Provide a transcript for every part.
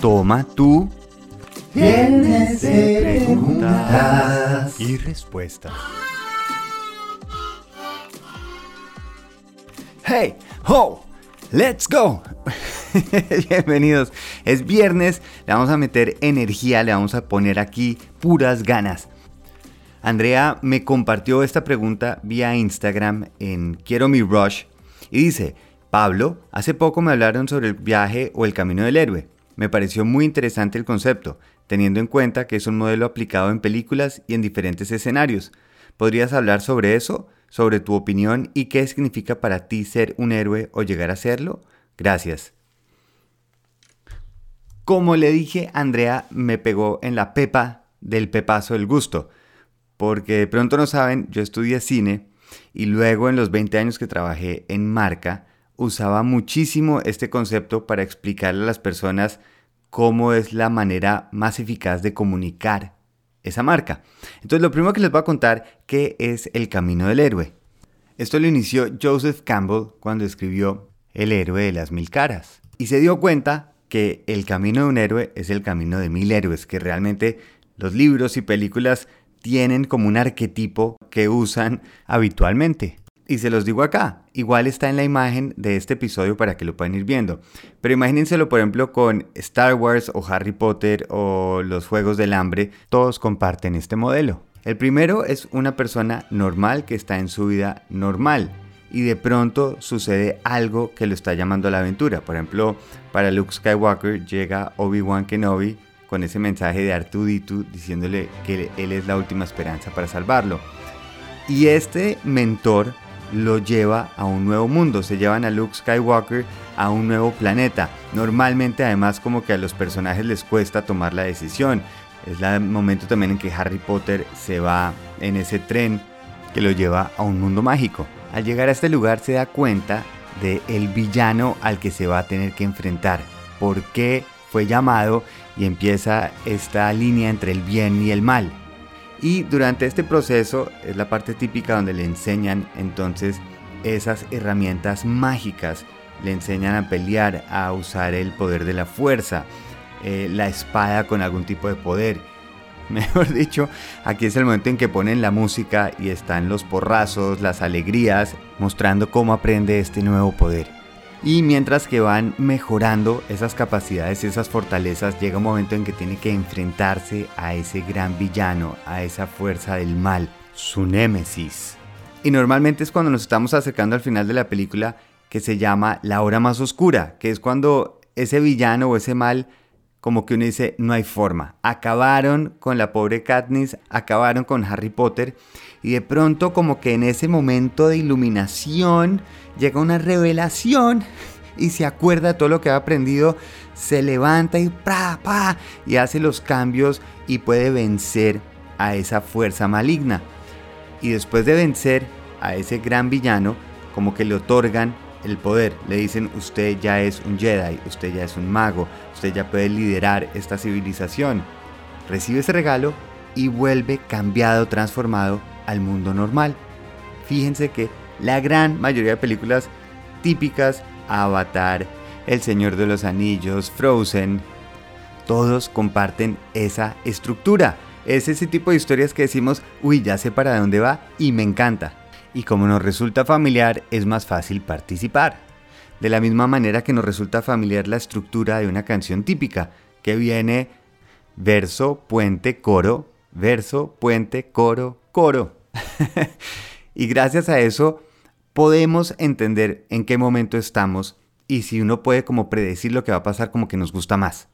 Toma tú. Viernes de preguntas. y respuestas. Hey, ho, let's go. Bienvenidos. Es viernes, le vamos a meter energía, le vamos a poner aquí puras ganas. Andrea me compartió esta pregunta vía Instagram en Quiero mi Rush y dice, Pablo, hace poco me hablaron sobre el viaje o el camino del héroe. Me pareció muy interesante el concepto, teniendo en cuenta que es un modelo aplicado en películas y en diferentes escenarios. ¿Podrías hablar sobre eso? ¿Sobre tu opinión y qué significa para ti ser un héroe o llegar a serlo? Gracias. Como le dije, Andrea me pegó en la pepa del pepazo del gusto, porque de pronto no saben, yo estudié cine y luego en los 20 años que trabajé en marca, usaba muchísimo este concepto para explicarle a las personas cómo es la manera más eficaz de comunicar esa marca. Entonces lo primero que les voy a contar qué es el camino del héroe. Esto lo inició Joseph Campbell cuando escribió El héroe de las mil caras. Y se dio cuenta que el camino de un héroe es el camino de mil héroes, que realmente los libros y películas tienen como un arquetipo que usan habitualmente. Y se los digo acá, igual está en la imagen de este episodio para que lo puedan ir viendo. Pero imagínenselo por ejemplo con Star Wars o Harry Potter o los Juegos del Hambre, todos comparten este modelo. El primero es una persona normal que está en su vida normal y de pronto sucede algo que lo está llamando a la aventura. Por ejemplo, para Luke Skywalker llega Obi-Wan Kenobi con ese mensaje de Artuditu diciéndole que él es la última esperanza para salvarlo. Y este mentor lo lleva a un nuevo mundo, se llevan a Luke Skywalker a un nuevo planeta. Normalmente además como que a los personajes les cuesta tomar la decisión. Es el momento también en que Harry Potter se va en ese tren que lo lleva a un mundo mágico. Al llegar a este lugar se da cuenta de el villano al que se va a tener que enfrentar. ¿Por qué fue llamado? Y empieza esta línea entre el bien y el mal. Y durante este proceso es la parte típica donde le enseñan entonces esas herramientas mágicas. Le enseñan a pelear, a usar el poder de la fuerza, eh, la espada con algún tipo de poder. Mejor dicho, aquí es el momento en que ponen la música y están los porrazos, las alegrías, mostrando cómo aprende este nuevo poder. Y mientras que van mejorando esas capacidades, esas fortalezas, llega un momento en que tiene que enfrentarse a ese gran villano, a esa fuerza del mal, su némesis. Y normalmente es cuando nos estamos acercando al final de la película que se llama la hora más oscura, que es cuando ese villano o ese mal como que uno dice, no hay forma. Acabaron con la pobre Katniss, acabaron con Harry Potter y de pronto como que en ese momento de iluminación llega una revelación y se acuerda de todo lo que ha aprendido, se levanta y pa, pa, y hace los cambios y puede vencer a esa fuerza maligna. Y después de vencer a ese gran villano, como que le otorgan el poder. Le dicen, usted ya es un Jedi, usted ya es un mago, usted ya puede liderar esta civilización. Recibe ese regalo y vuelve cambiado, transformado al mundo normal. Fíjense que la gran mayoría de películas típicas, Avatar, El Señor de los Anillos, Frozen, todos comparten esa estructura. Es ese tipo de historias que decimos, uy, ya sé para dónde va y me encanta y como nos resulta familiar es más fácil participar. De la misma manera que nos resulta familiar la estructura de una canción típica, que viene verso, puente, coro, verso, puente, coro, coro. y gracias a eso podemos entender en qué momento estamos y si uno puede como predecir lo que va a pasar como que nos gusta más.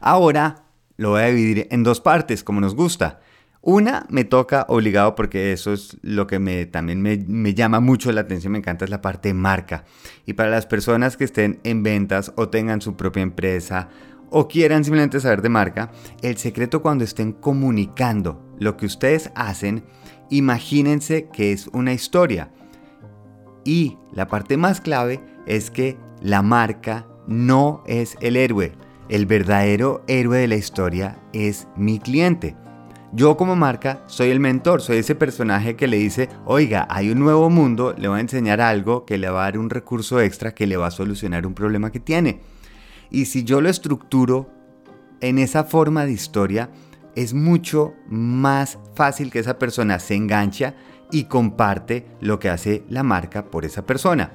Ahora lo voy a dividir en dos partes como nos gusta. Una me toca obligado porque eso es lo que me, también me, llama mucho la atención, me encanta es la parte de marca. Y para las personas que estén en ventas o tengan su propia empresa o quieran simplemente saber de marca, el secreto cuando estén comunicando lo que ustedes hacen, imagínense que es una historia. Y la parte más clave es que la marca no es el héroe. El verdadero héroe de la historia es mi cliente. Yo como marca soy el mentor, soy ese personaje que le dice, oiga, hay un nuevo mundo, le voy a enseñar algo que le va a dar un recurso extra que le va a solucionar un problema que tiene. Y si yo lo estructuro en esa forma de historia, es mucho más fácil que esa persona se engancha y comparte lo que hace la marca por esa persona.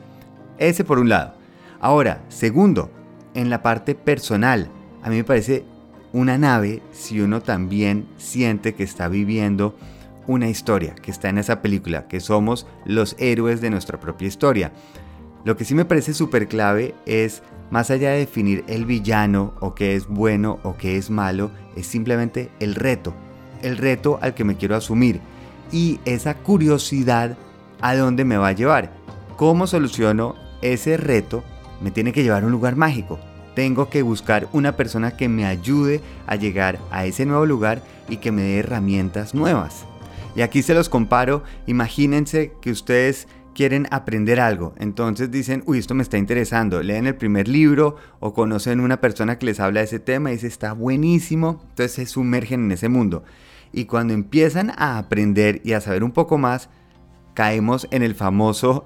Ese por un lado. Ahora, segundo, en la parte personal, a mí me parece una nave si uno también siente que está viviendo una historia, que está en esa película, que somos los héroes de nuestra propia historia. Lo que sí me parece súper clave es, más allá de definir el villano o qué es bueno o qué es malo, es simplemente el reto, el reto al que me quiero asumir y esa curiosidad a dónde me va a llevar. ¿Cómo soluciono ese reto? Me tiene que llevar a un lugar mágico. Tengo que buscar una persona que me ayude a llegar a ese nuevo lugar y que me dé herramientas nuevas. Y aquí se los comparo, imagínense que ustedes quieren aprender algo, entonces dicen, uy, esto me está interesando, leen el primer libro o conocen una persona que les habla de ese tema y dice, está buenísimo, entonces se sumergen en ese mundo. Y cuando empiezan a aprender y a saber un poco más, caemos en el famoso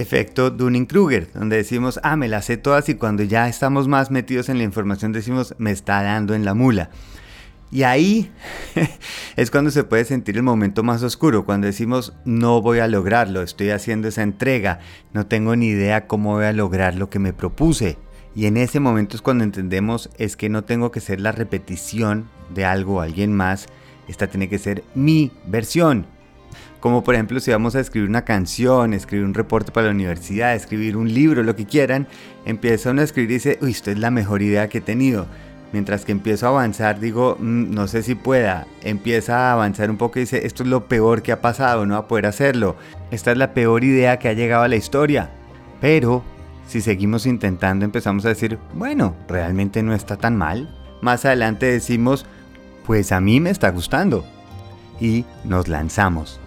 efecto Dunning-Kruger, donde decimos, ah, me las sé todas y cuando ya estamos más metidos en la información decimos, me está dando en la mula. Y ahí es cuando se puede sentir el momento más oscuro, cuando decimos no voy a lograrlo, estoy haciendo esa entrega, no tengo ni idea cómo voy a lograr lo que me propuse. Y en ese momento es cuando entendemos es que no tengo que ser la repetición de algo o alguien más, esta tiene que ser mi versión. Como por ejemplo si vamos a escribir una canción, escribir un reporte para la universidad, escribir un libro, lo que quieran, empieza uno a escribir y dice, uy, esto es la mejor idea que he tenido Mientras que empiezo a avanzar, digo, mm, no sé si pueda. Empieza a avanzar un poco y dice, esto es lo peor que ha pasado, no va a poder hacerlo. Esta es la peor idea que ha llegado a la historia. Pero, si seguimos intentando, empezamos a decir, bueno, realmente no está tan mal. Más adelante decimos, pues a mí me está gustando. Y nos lanzamos.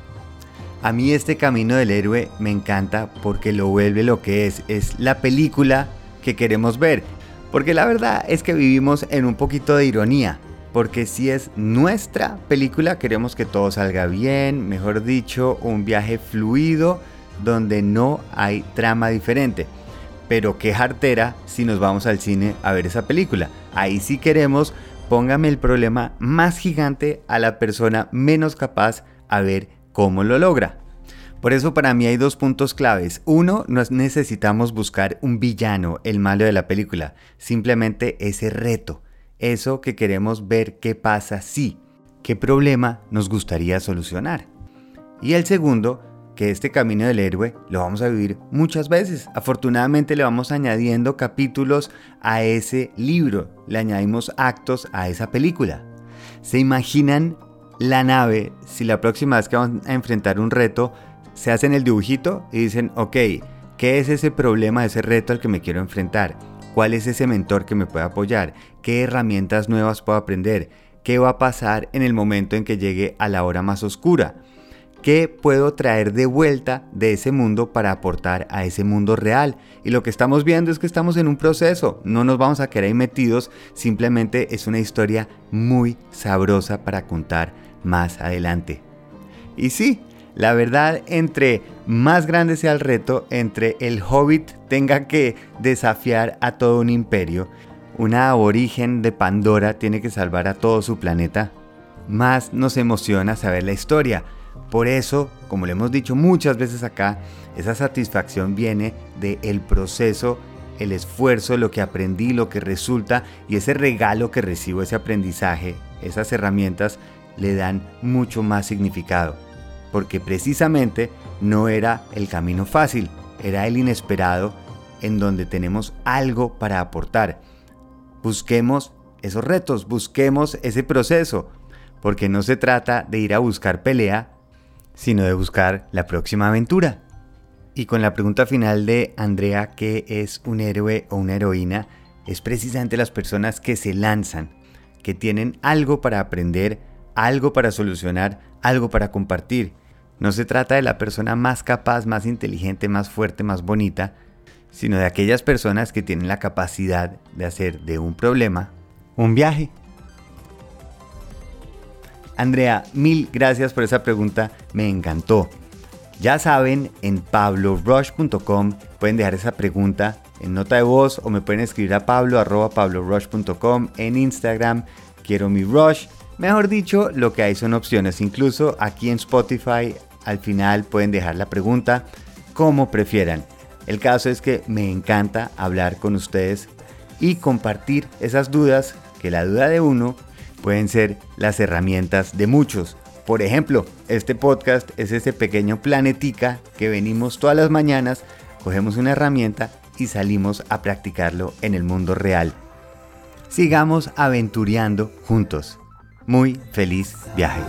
A mí este camino del héroe me encanta porque lo vuelve lo que es. Es la película que queremos ver. Porque la verdad es que vivimos en un poquito de ironía. Porque si es nuestra película, queremos que todo salga bien, mejor dicho, un viaje fluido donde no hay trama diferente. Pero qué jartera si nos vamos al cine a ver esa película. Ahí sí queremos, póngame el problema más gigante a la persona menos capaz a ver cómo lo logra. Por eso para mí hay dos puntos claves. Uno, no necesitamos buscar un villano, el malo de la película, simplemente ese reto, eso que queremos ver qué pasa si, qué problema nos gustaría solucionar. Y el segundo, que este camino del héroe lo vamos a vivir muchas veces. Afortunadamente le vamos añadiendo capítulos a ese libro, le añadimos actos a esa película. ¿Se imaginan la nave si la próxima vez que vamos a enfrentar un reto se hacen el dibujito y dicen, ok, ¿qué es ese problema, ese reto al que me quiero enfrentar? ¿Cuál es ese mentor que me puede apoyar? ¿Qué herramientas nuevas puedo aprender? ¿Qué va a pasar en el momento en que llegue a la hora más oscura? ¿Qué puedo traer de vuelta de ese mundo para aportar a ese mundo real? Y lo que estamos viendo es que estamos en un proceso, no nos vamos a quedar ahí metidos, simplemente es una historia muy sabrosa para contar más adelante. Y sí, la verdad, entre más grande sea el reto, entre el hobbit tenga que desafiar a todo un imperio, una aborigen de Pandora tiene que salvar a todo su planeta, más nos emociona saber la historia. Por eso, como le hemos dicho muchas veces acá, esa satisfacción viene del proceso, el esfuerzo, lo que aprendí, lo que resulta y ese regalo que recibo, ese aprendizaje, esas herramientas le dan mucho más significado porque precisamente no era el camino fácil, era el inesperado en donde tenemos algo para aportar. Busquemos esos retos, busquemos ese proceso, porque no se trata de ir a buscar pelea, sino de buscar la próxima aventura. Y con la pregunta final de Andrea, ¿qué es un héroe o una heroína? Es precisamente las personas que se lanzan, que tienen algo para aprender, algo para solucionar, algo para compartir, no se trata de la persona más capaz, más inteligente, más fuerte, más bonita, sino de aquellas personas que tienen la capacidad de hacer de un problema un viaje. Andrea, mil gracias por esa pregunta, me encantó. Ya saben, en pablorush.com pueden dejar esa pregunta en nota de voz o me pueden escribir a pablo arroba pablorush.com en Instagram. Quiero mi rush. Mejor dicho, lo que hay son opciones. Incluso aquí en Spotify al final pueden dejar la pregunta como prefieran. El caso es que me encanta hablar con ustedes y compartir esas dudas, que la duda de uno pueden ser las herramientas de muchos. Por ejemplo, este podcast es ese pequeño planetica que venimos todas las mañanas, cogemos una herramienta y salimos a practicarlo en el mundo real. Sigamos aventureando juntos. Muy feliz viaje.